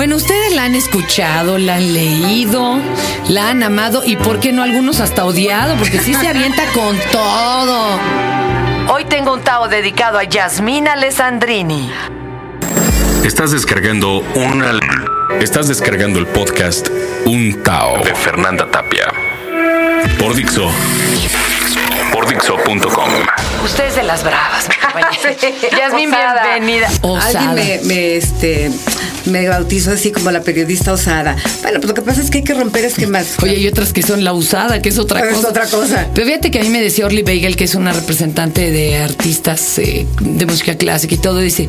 Bueno, ustedes la han escuchado, la han leído, la han amado y, ¿por qué no algunos hasta odiado? Porque sí se avienta con todo. Hoy tengo un Tao dedicado a Yasmina Alessandrini. Estás descargando una. Estás descargando el podcast Un Tao de Fernanda Tapia. Por Dixo. Por Dixo.com. Ustedes de las bravas, Yasmin, Osada. bienvenida. Alguien me, me, este, me bautizó así como la periodista osada. Bueno, pues lo que pasa es que hay que romper esquemas. Oye, hay otras que son la usada, que es otra Es cosa. otra cosa. Pero fíjate que a mí me decía Orly Bagel, que es una representante de artistas eh, de música clásica y todo, dice,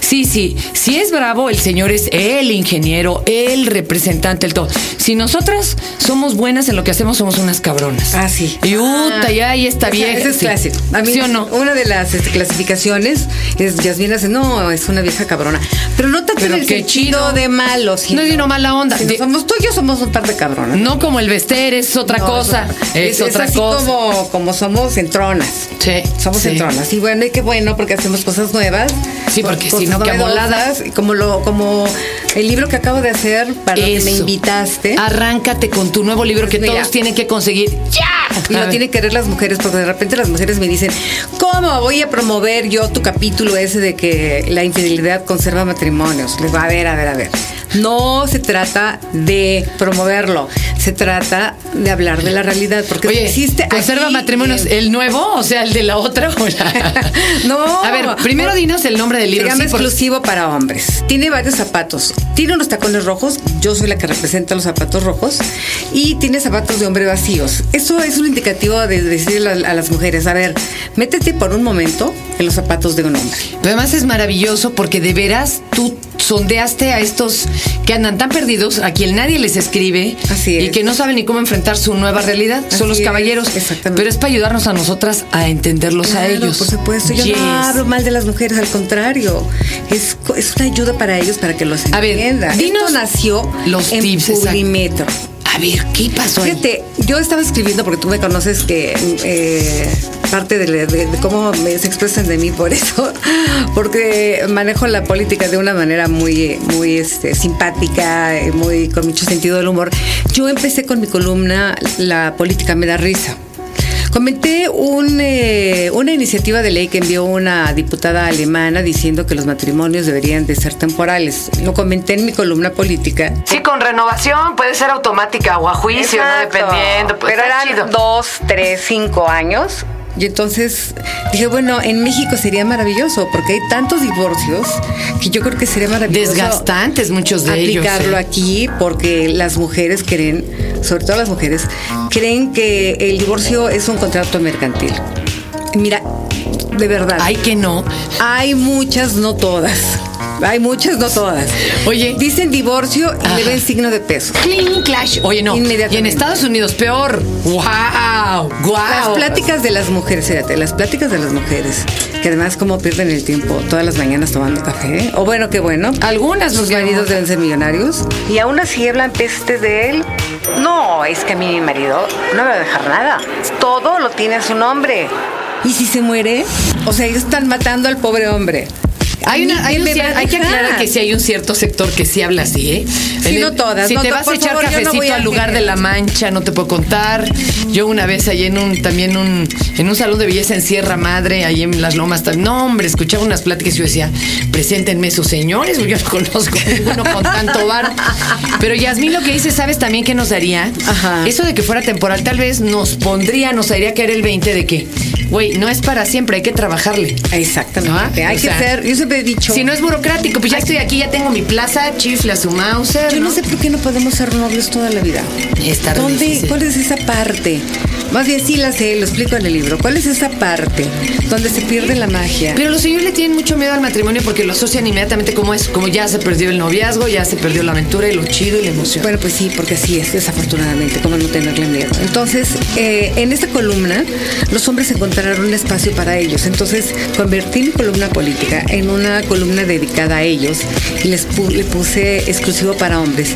sí, sí, si es bravo, el señor es el ingeniero, el representante, el todo. Si nosotras somos buenas en lo que hacemos, somos unas cabronas. Ah, sí. Y uta, ya ahí está bien. ese es clásico. A mí, ¿Sí o no? Una de las este, clasificaciones es Yasmina hace, no, es una vieja cabrona. Pero no tanto Pero en el qué chido. de malo, sino, No es sino mala onda. sino De- somos tú y yo somos un par de cabronas. No como el Vester, es otra No, cosa. Es, otra así cosa. Como, como somos entronas. Sí, Somos sí. entronas. Y bueno, y qué bueno porque hacemos cosas nuevas. Sí, porque si no, amolada. y Como, lo, como el libro que acabo de hacer para lo que me invitaste. Arráncate con tu nuevo libro que Pues mira. todos tienen que conseguir. ¡Ya! Y lo ver. tienen que leer las mujeres, porque de repente las mujeres me dicen, ¿cómo voy a promover yo tu capítulo ese de que la infidelidad conserva matrimonios? Les va a ver, a ver, a ver. No se trata de promoverlo, se trata de hablar de la realidad, porque Oye, existe ¿conserva aquí, matrimonios eh, el nuevo? O sea, el de la otra. o la- No. A ver, primero dinos el nombre del libro. Se llama sí, por- exclusivo para hombres. Tiene varios zapatos. Tiene unos tacones rojos. Yo soy la que representa los zapatos rojos. Y tiene zapatos de hombre vacíos. Eso es un indicativo de decirle a, a las mujeres, a ver, métete por un momento en los zapatos de un hombre. Además es maravilloso porque de veras tú sondeaste a estos que andan tan perdidos, a quien nadie les escribe Así y que no saben ni cómo enfrentar su nueva realidad. Así Son los es, caballeros. exactamente. Pero es para ayudarnos a nosotras a entenderlos a ellos. Por supuesto, yo Yes. no hablo mal de las mujeres, al contrario. Es, es una ayuda para ellos para que los A ver, entiendan. dinos Esto nació los en tips, exacto. Publimetro. A ver, ¿qué pasó ahí? Fíjate, yo estaba escribiendo porque tú me conoces que eh, parte de, de- de cómo me, se expresan de mí por eso, porque manejo la política de una manera muy, muy este, simpática, eh, muy con mucho sentido del humor. Yo empecé con mi columna La política me da risa. Comenté un, eh, una iniciativa de ley que envió una diputada alemana diciendo que los matrimonios deberían de ser temporales. Lo comenté en mi columna política. Sí, con renovación puede ser automática o a juicio, ¿no? Dependiendo. Pues, Pero eran chido. dos, tres, cinco años. Y entonces dije, bueno, en México sería maravilloso porque hay tantos divorcios que yo creo que sería maravilloso. Desgastantes muchos de ellos. aplicarlo ¿eh? aquí porque las mujeres creen, sobre todo las mujeres, creen que el divorcio es un contrato mercantil. Mira, de verdad. Ay, que no. Hay muchas, no todas. Hay muchas, no todas. Oye. Dicen divorcio y le ven signo de peso. Clean clash. Oye, no. Y Inmediatamente. en Estados Unidos, peor. ¡Wow! ¡Wow! Las pláticas de las mujeres, fíjate, las pláticas de las mujeres, que además cómo pierden el tiempo todas las mañanas tomando café, o bueno, qué bueno. Algunas, sus porque- maridos deben ser millonarios. Y aún así hablan peste de él. No, es que a mí mi marido no me va a dejar nada. Todo lo tiene a su nombre. ¿Y si se muere? O sea, ellos están matando al pobre hombre. Hay, una, ¿A hay, me hay que aclarar que sí hay un cierto sector que sí habla así, ¿eh? Sí, no todas, Si no te vas a echar favor, yo no cafecito a al lugar de la mancha, no te puedo contar. Yo una vez allí en un, también un, en un salón de belleza en Sierra Madre, ahí en Las Lomas, no hombre, escuchaba unas pláticas y yo decía, preséntenme sus señores, yo no conozco ninguno con tanto bar. Pero Yasmín lo que dice, ¿sabes también qué nos daría? Ajá. Eso de que fuera temporal, tal vez nos pondría, nos haría caer el 20 de que, güey, no es para siempre, hay que trabajarle. Exactamente. ¿No? Hay O que sea, ser, yo siempre he dicho. Si no es burocrático, pues ya estoy aquí, ya tengo mi plaza, chifla su Mauser. Yo no sé por qué no podemos ser novios toda la vida. ¿Dónde, difícil. ¿Cuál es esa parte? Más bien sí la sé, lo explico en el libro. ¿Cuál es esa parte donde se pierde la magia? Pero los señores le tienen mucho miedo al matrimonio porque lo asocian inmediatamente como es, como ya se perdió el noviazgo, ya se perdió la aventura y lo chido y la emoción. Bueno, pues sí, porque así es, desafortunadamente, como no tenerle miedo. Entonces, eh, en esta columna, los hombres encontraron encontrar un espacio para ellos. Entonces convertí mi columna política en una columna dedicada a ellos y les le puse exclusivo para hombres.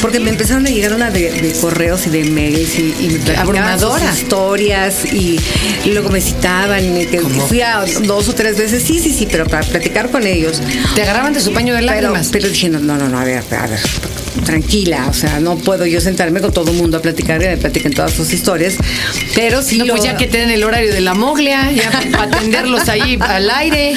Porque me empezaron a llegar una de, correos y de mails y, y me Abrumadora. historias y, luego me citaban. Y que fui a dos o tres veces, sí, sí, sí, pero para platicar con ellos. Te agarraban de su paño de lágrimas. Pero, pero dije, no, no, no, a ver, a ver, tranquila, o sea, no puedo yo sentarme con todo el mundo a platicar y me platiquen todas sus historias, pero sí. No, pues ya que tienen el horario de la moglia, ya para atenderlos ahí al aire.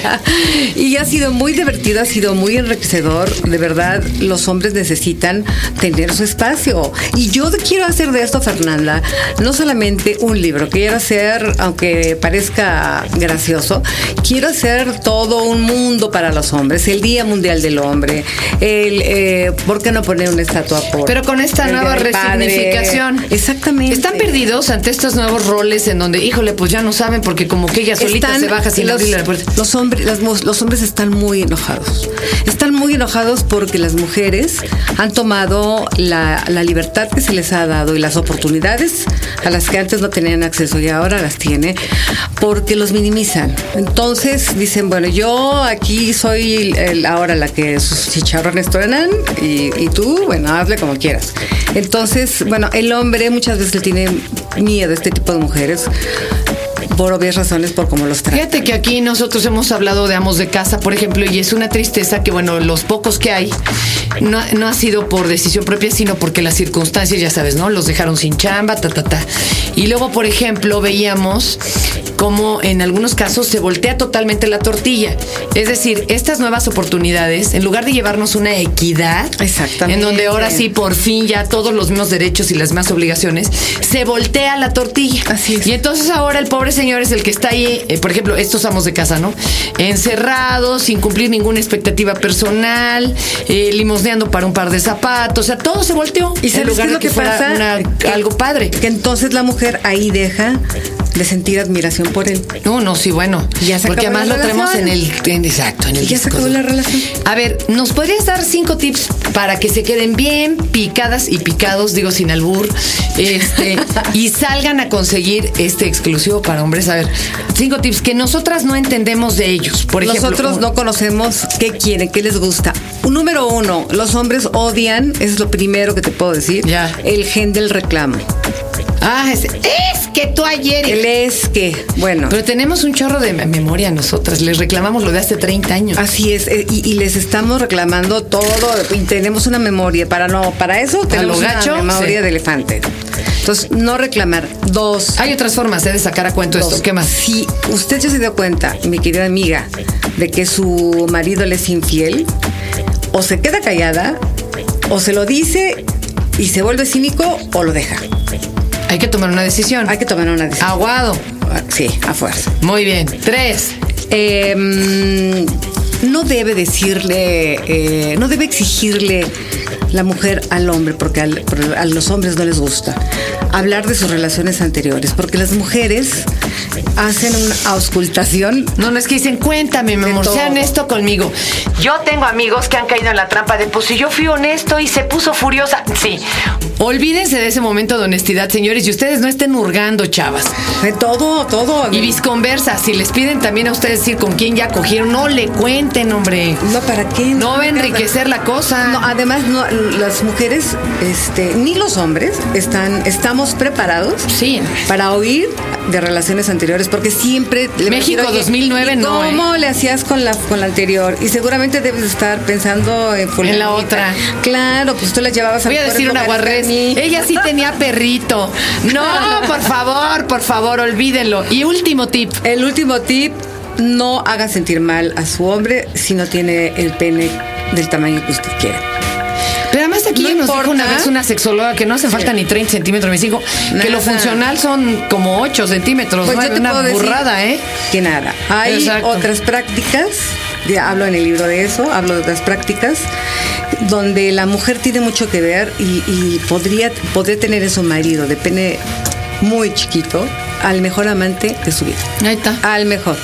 y ha sido muy divertido, ha sido muy enriquecedor, de verdad, los hombres necesitan tener su espacio. Y yo quiero hacer de esto, Fernanda, no solamente un libro, quiero hacer, aunque parezca gracioso, quiero hacer todo un mundo para los hombres, el Día Mundial del Hombre, el eh, ¿por qué no poner una estatua por Pero con esta nueva resignificación. Exactamente. Están perdidos ante estos nuevos roles en donde, híjole, pues ya no saben porque como que ella solita se baja sin abrir la puerta. Los hombres, los hombres están muy enojados. Están muy enojados porque las mujeres han tomado la, la libertad que se les ha dado y las oportunidades a las que antes no tenían acceso y ahora las tiene porque los minimizan. Entonces dicen, bueno, yo aquí soy ahora la que sus chicharrones truenan y, tú, bueno, hazle como quieras. Entonces, bueno, el hombre muchas veces tiene miedo a este tipo de mujeres por obvias razones, por cómo los trata. Fíjate que aquí nosotros hemos hablado de amos de casa, por ejemplo, y es una tristeza que, bueno, los pocos que hay, no, no ha sido por decisión propia, sino porque las circunstancias, ya sabes, ¿no? Los dejaron sin chamba, ta, ta, ta. Y luego, por ejemplo, veíamos cómo en algunos casos se voltea totalmente la tortilla. Es decir, estas nuevas oportunidades, en lugar de llevarnos una equidad, en donde ahora sí, por fin, ya todos los mismos derechos y las mismas obligaciones, se voltea la tortilla. Así es. Y entonces ahora el pobre señor es el que está ahí, eh, por ejemplo, estos amos de casa, ¿no? Encerrados, sin cumplir ninguna expectativa personal, eh, para un par de zapatos, o sea, todo se volteó. ¿Y sabes lugar qué es lo que, que fuera pasa? una- algo padre. Que entonces la mujer ahí deja de sentir admiración por él. No, no, sí, bueno. Ya se Porque acabó además la lo en relación. el. en- exacto, en el Y ya se acabó la relación. A ver, ¿nos podrías dar cinco tips para que se queden bien picadas y picados, digo sin albur, este, y salgan a conseguir este exclusivo para hombres? A ver, cinco tips que nosotras no entendemos de ellos. Por ejemplo, Nosotros no conocemos qué quieren, qué les gusta. Número uno, los hombres odian, es lo primero que te puedo decir, Ya. el gen del reclamo. Ah, es, es que tú ayer. El es que, bueno. Pero tenemos un chorro de memoria nosotras. Les reclamamos lo de hace 30 años. Así es, eh, y, y les estamos reclamando todo, y tenemos una memoria, para no, para eso tenemos gacho, una memoria sí. de elefante. Entonces, no reclamar. Dos. Hay otras formas eh, de sacar a cuento dos. esto. ¿Qué más? Si usted ya se dio cuenta, mi querida amiga, de que su marido le es infiel, o se queda callada, o se lo dice y se vuelve cínico, o lo deja. Hay que tomar una decisión. Hay que tomar una decisión. Aguado. Sí, a fuerza. Muy bien. Tres. Eh, mm, no debe decirle, eh, no debe exigirle la mujer al hombre, porque al- a los hombres no les gusta hablar de sus relaciones anteriores, porque las mujeres hacen una auscultación. No, no es que dicen, cuéntame, mi amor, todo. sean esto conmigo. Yo tengo amigos que han caído en la trampa de, pues si yo fui honesto y se puso furiosa. Sí. Olvídense de ese momento de honestidad, señores, y ustedes no estén hurgando, chavas. De todo, todo. Y visconversa, si les piden también a ustedes decir con quién ya cogieron, no le cuenten, hombre. no, ¿para qué? No va a enriquecer la cosa. No, además, no, las mujeres, este, ni los hombres, están, estamos preparados Sí. para oír de relaciones anteriores, porque siempre... le México prefiero, oye, 2009 ¿y no, ¿eh? ¿Cómo le hacías con la, con la anterior? Y seguramente debes estar pensando en, En la otra. Claro, pues tú la llevabas Voy a decir una guarrez. Ella sí tenía perrito. No, por favor, por favor, olvídenlo. Y último tip. El último tip, no haga sentir mal a su hombre si no tiene el pene del tamaño que usted quiere. Nos dijo una vez una sexóloga que no hace falta ni 30 centímetros, ni 5, que lo funcional son como 8 centímetros. Pues ¿no? yo te una puedo decir burrada, ¿eh? Que nada. Hay Exacto. otras prácticas, ya hablo en el libro de eso, hablo de otras prácticas, donde la mujer tiene mucho que ver y, y podría, podría tener en su marido de pene muy chiquito al mejor amante de su vida. Ahí está. Al mejor.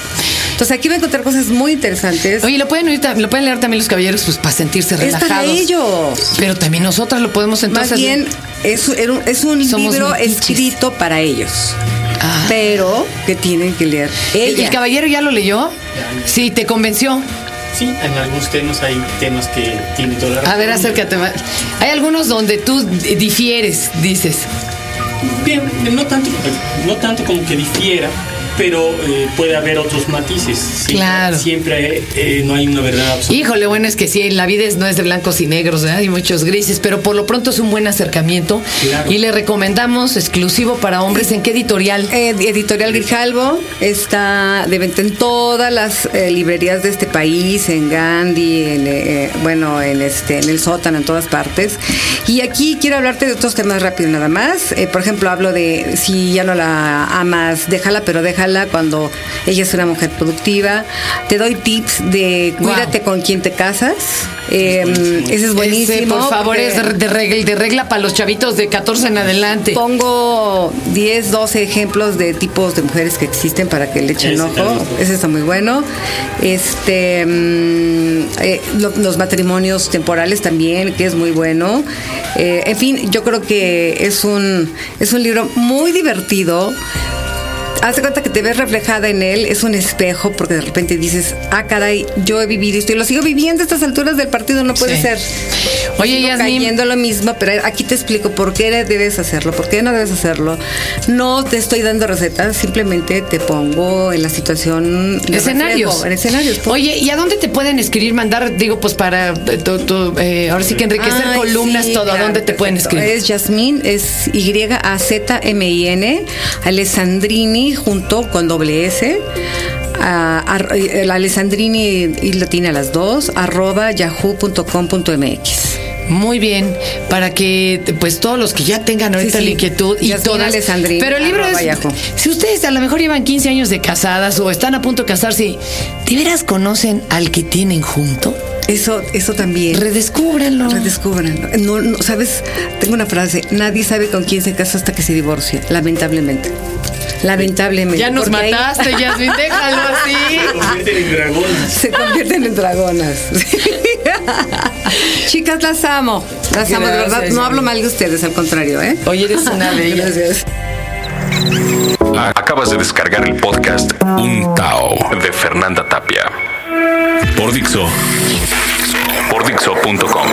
Entonces aquí va a encontrar cosas muy interesantes. Oye, lo pueden oír, lo pueden leer también los caballeros, pues para sentirse es relajados. para ellos. Pero también nosotras lo podemos entonces. Más bien, es, es un Somos libro metiches. escrito para ellos. Ah. pero que tienen que leer. ¿El, Ella. el caballero ya lo leyó? Sí, te convenció. Sí, en algunos temas hay temas que tienen toda la A ver, razón. acércate. más. Hay algunos donde tú difieres, dices. Bien, no tanto, no tanto como que difiera, pero eh, puede haber otros matices. Siempre, Claro. Siempre eh, no hay una verdad absoluta. Híjole, bueno, es que sí, la vida es- no es de blancos y negros, ¿verdad? hay muchos grises, pero por lo pronto es un buen acercamiento. Claro. Y le recomendamos exclusivo para hombres. ¿En qué editorial? Eh, Editorial Grijalvo está de venta en todas las eh, librerías de este país, en Gandhi, en, eh, bueno, en este, en el sótano, en todas partes. Y aquí quiero hablarte de otros temas rápido nada más. Eh, por ejemplo, hablo de si ya no la amas, déjala, pero déjala cuando ella es una mujer productiva. Te doy tips de Wow. cuídate con quién te casas. Eh, ese es buenísimo. Ese, por favor, es de, regla, de regla para los chavitos de 14 en adelante. Pongo 10, 12 ejemplos de tipos de mujeres que existen para que le echen Ese ojo. Ese está muy bueno. Este, mm, eh, lo- los matrimonios temporales también, que es muy bueno. Eh, en fin, yo creo que es un, es un libro muy divertido. Haz de cuenta que te ves reflejada en él, es un espejo, porque de repente dices, ah, caray, yo he vivido esto y lo sigo viviendo a estas alturas del partido, no puede Sí. ser. Oye, Yasmín. cayendo lo mismo, pero aquí te explico por qué debes hacerlo, por qué no debes hacerlo. No te estoy dando recetas, simplemente te pongo en la situación de Escenarios. reflejo, En escenarios. pues. Oye, ¿y a dónde te pueden escribir, mandar, digo, pues para eh, tu- tu, eh, ahora sí que enriquecer Ay, columnas, sí, todo? ¿A dónde te pueden escribir? Es Yasmín, es Y-A-Z-M-I-N, Alessandrini junto con doble S. a- el Alessandrini y latina a las dos, arroba yahoo.com.mx. Muy bien, para que pues todos los que ya tengan ahorita Sí, sí. la inquietud y Yasmín todas. Alessandrini, Pero el libro arroba es yahoo. si ustedes a lo mejor llevan 15 años de casadas o están a punto de casarse, ¿de veras conocen al que tienen junto? Eso, eso también. Redescúbranlo. Redescubran. No, no, sabes, tengo una frase, nadie sabe con quién se casa hasta que se divorcia, lamentablemente. Lamentablemente. Ya nos porque ahí mataste, Yasmin, déjalo así. Se convierten en dragonas. Se convierten en dragonas. Chicas, las amo. Las amo, de verdad. No hablo mal de ustedes, al contrario, ¿eh? Oye, eres una bella. Gracias. Acabas de descargar el podcast Un Tao de Fernanda Tapia. Por Dixo. Por Dixo.com.